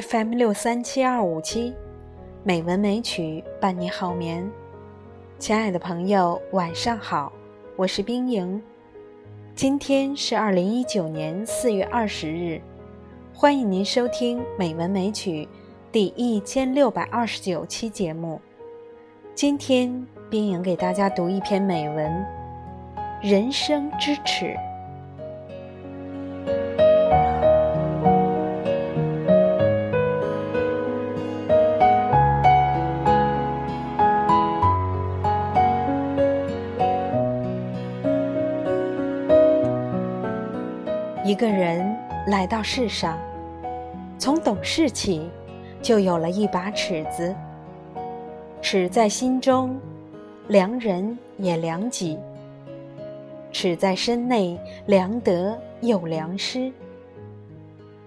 FM 六三七二五七，美文美曲伴你好眠。亲爱的朋友，晚上好，我是冰莹。今天是二零一九年四月二十日，欢迎您收听《美文美曲》第一千六百二十九期节目。今天，冰莹给大家读一篇美文《人生之耻》。个人来到世上，从懂事起，就有了一把尺子。尺在心中，量人也量己；尺在身内，量得又量失。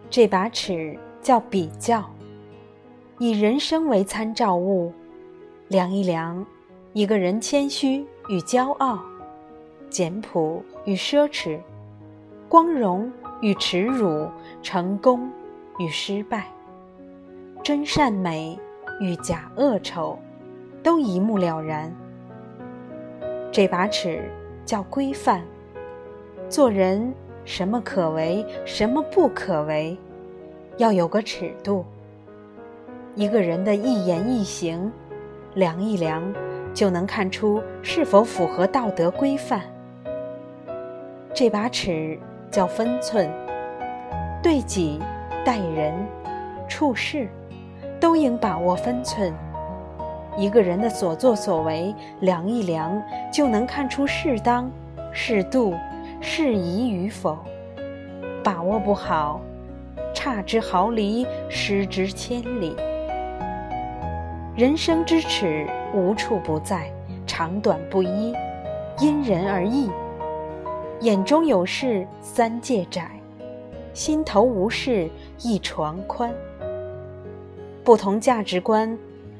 这把尺叫比较，以人生为参照物，量一量一个人谦虚与骄傲，简朴与奢侈。光荣与耻辱，成功与失败，真善美与假恶丑，都一目了然。这把尺叫规范。做人什么可为，什么不可为，要有个尺度。一个人的一言一行，量一量，就能看出是否符合道德规范。这把尺。叫分寸，对己、待人、处事，都应把握分寸。一个人的所作所为，量一量，就能看出适当、适度、适宜与否。把握不好，差之毫厘，失之千里。人生之尺无处不在，长短不一，因人而异。眼中有事三界窄，心头无事一床宽。不同价值观，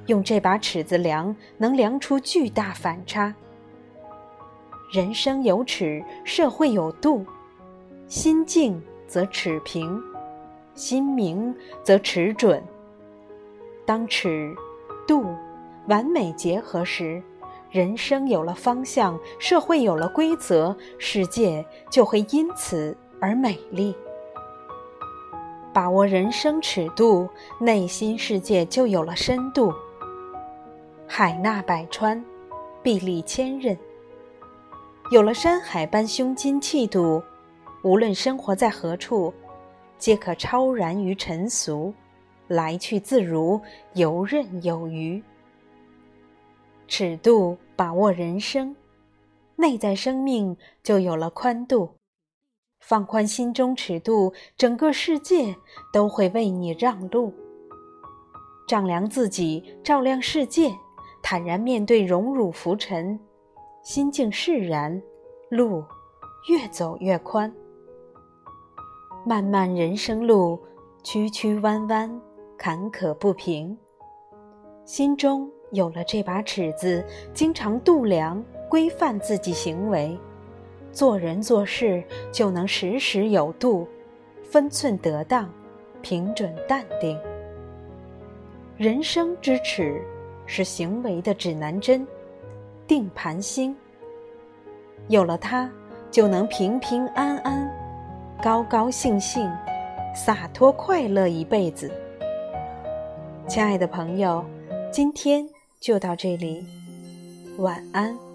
用这把尺子量，能量出巨大反差。人生有尺，社会有度，心静则尺平，心明则尺准。当尺、度完美结合时。人生有了方向，社会有了规则，世界就会因此而美丽。把握人生尺度，内心世界就有了深度。海纳百川，壁立千仞。有了山海般胸襟气度，无论生活在何处，皆可超然于尘俗，来去自如，游刃有余。尺度把握人生，内在生命就有了宽度。放宽心中尺度，整个世界都会为你让路。丈量自己，照亮世界，坦然面对荣辱浮沉，心境释然，路越走越宽。漫漫人生路，曲曲弯弯，坎坷不平，心中。有了这把尺子，经常度量、规范自己行为，做人做事就能时时有度，分寸得当，平准淡定。人生之尺是行为的指南针，定盘星。有了它，就能平平安安、高高兴兴、洒脱快乐一辈子。亲爱的朋友，今天。就到这里，晚安。